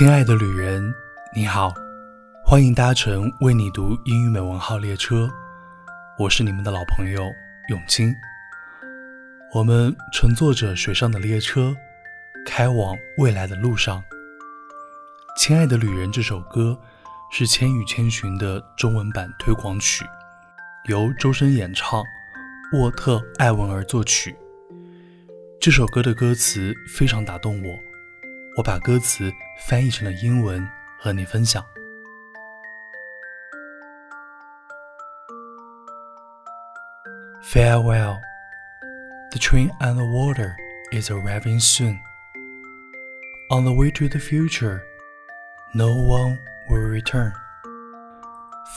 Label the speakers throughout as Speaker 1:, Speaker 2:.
Speaker 1: 亲爱的旅人，你好，欢迎搭乘为你读英语美文号列车，我是你们的老朋友永清。我们乘坐着水上的列车，开往未来的路上。亲爱的旅人这首歌是《千与千寻》的中文版推广曲，由周深演唱，沃特·艾文儿作曲。这首歌的歌词非常打动我。我把歌词翻译成了英文和你分享。Farewell, the train on the water is arriving soon. On the way to the future, no one will return.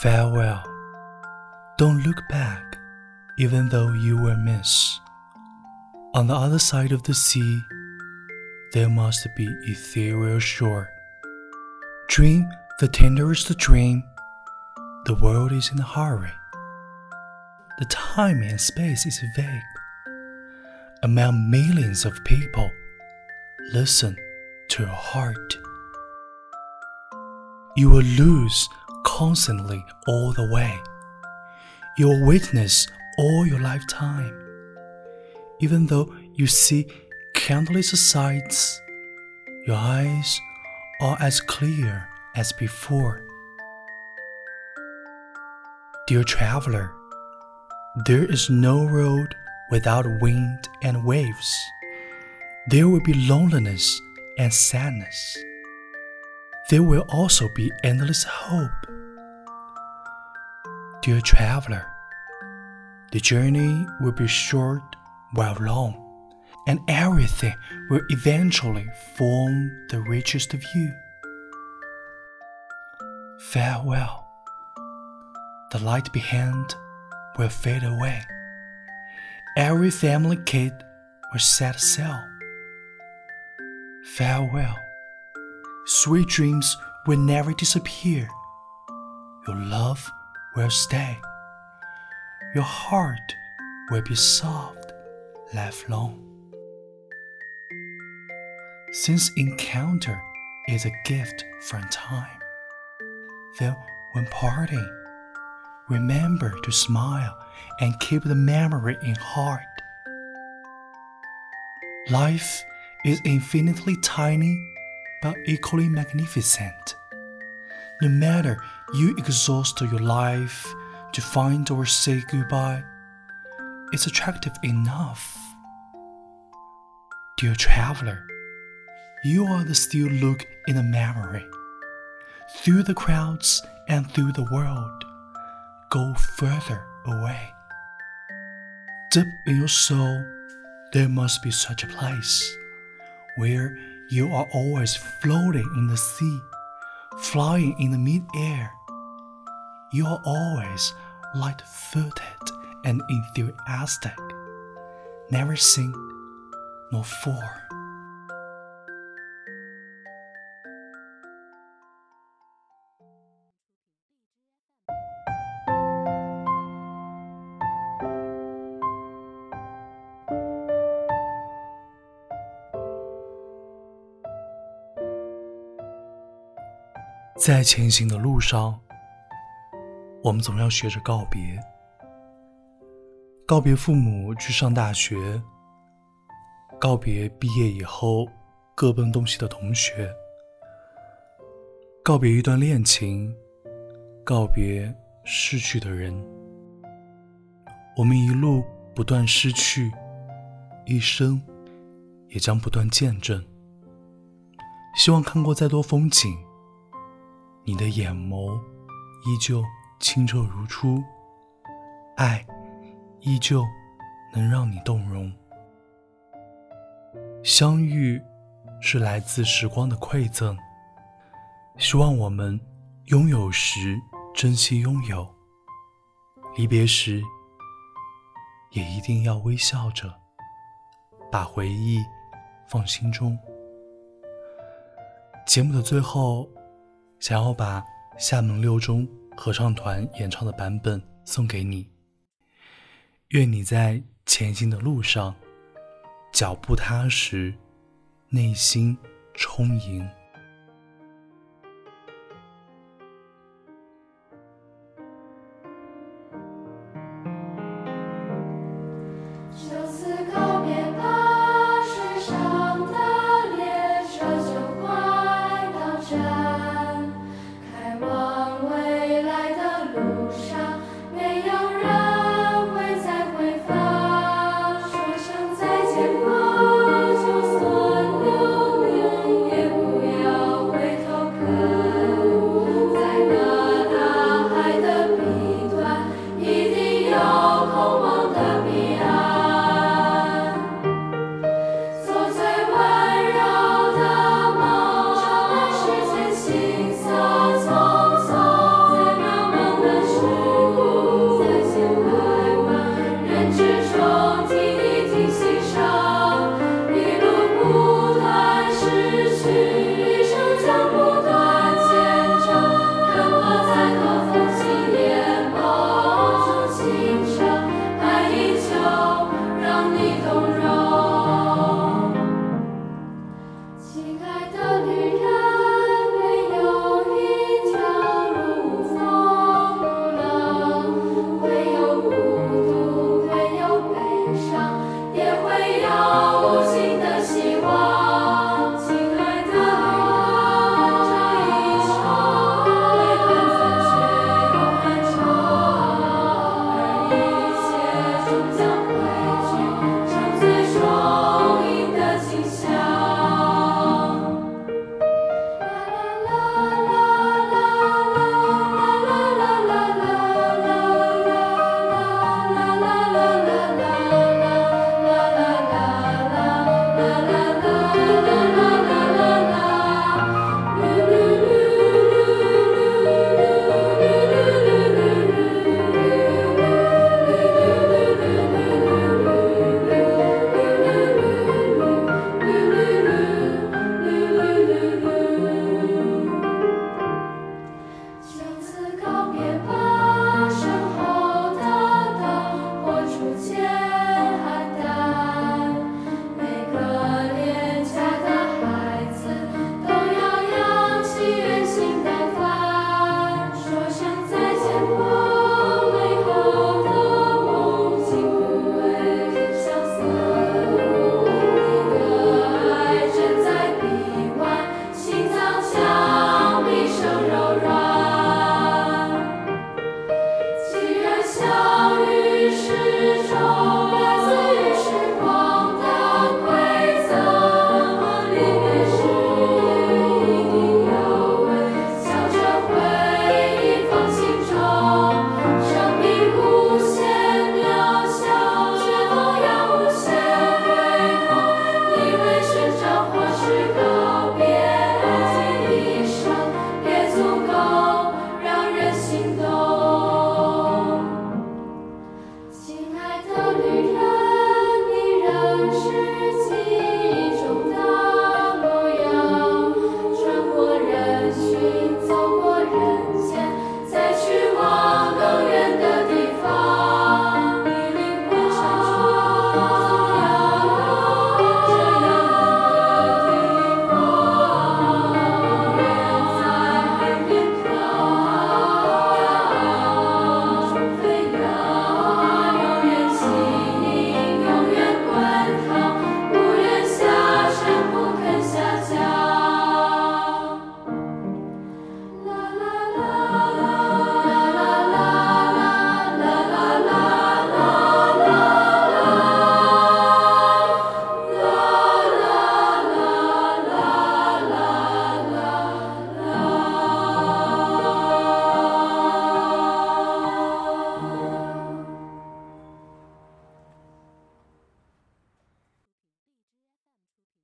Speaker 1: Farewell, don't look back, even though you will miss. On the other side of the sea, there must be ethereal shore. Dream the tenderest dream. The world is in a hurry. The time and space is vague. Among millions of people, listen to your heart. You will lose constantly all the way. You will witness all your lifetime. Even though you see countless sights, your eyes are as clear as before. Dear traveler, there is no road without wind and waves. There will be loneliness and sadness. There will also be endless hope. Dear traveler, the journey will be short while long and everything will eventually form the richest view. Farewell. The light behind will fade away. Every family kid will set sail. Farewell. Sweet dreams will never disappear. Your love will stay. Your heart will be soft, lifelong. Since encounter is a gift from time, then when parting, remember to smile and keep the memory in heart. Life is infinitely tiny but equally magnificent. No matter you exhaust your life to find or say goodbye, it's attractive enough. Dear traveler, you are the still look in the memory. Through the crowds and through the world, go further away. Deep in your soul, there must be such a place where you are always floating in the sea, flying in the mid-air. You are always light-footed and enthusiastic, never sink nor fall. 在前行的路上，我们总要学着告别：告别父母去上大学，告别毕业以后各奔东西的同学，告别一段恋情，告别逝去的人。我们一路不断失去，一生也将不断见证。希望看过再多风景。你的眼眸依旧清澈如初，爱依旧能让你动容。相遇是来自时光的馈赠，希望我们拥有时珍惜拥有，离别时也一定要微笑着，把回忆放心中。节目的最后。想要把厦门六中合唱团演唱的版本送给你。愿你在前行的路上，脚步踏实，内心充盈。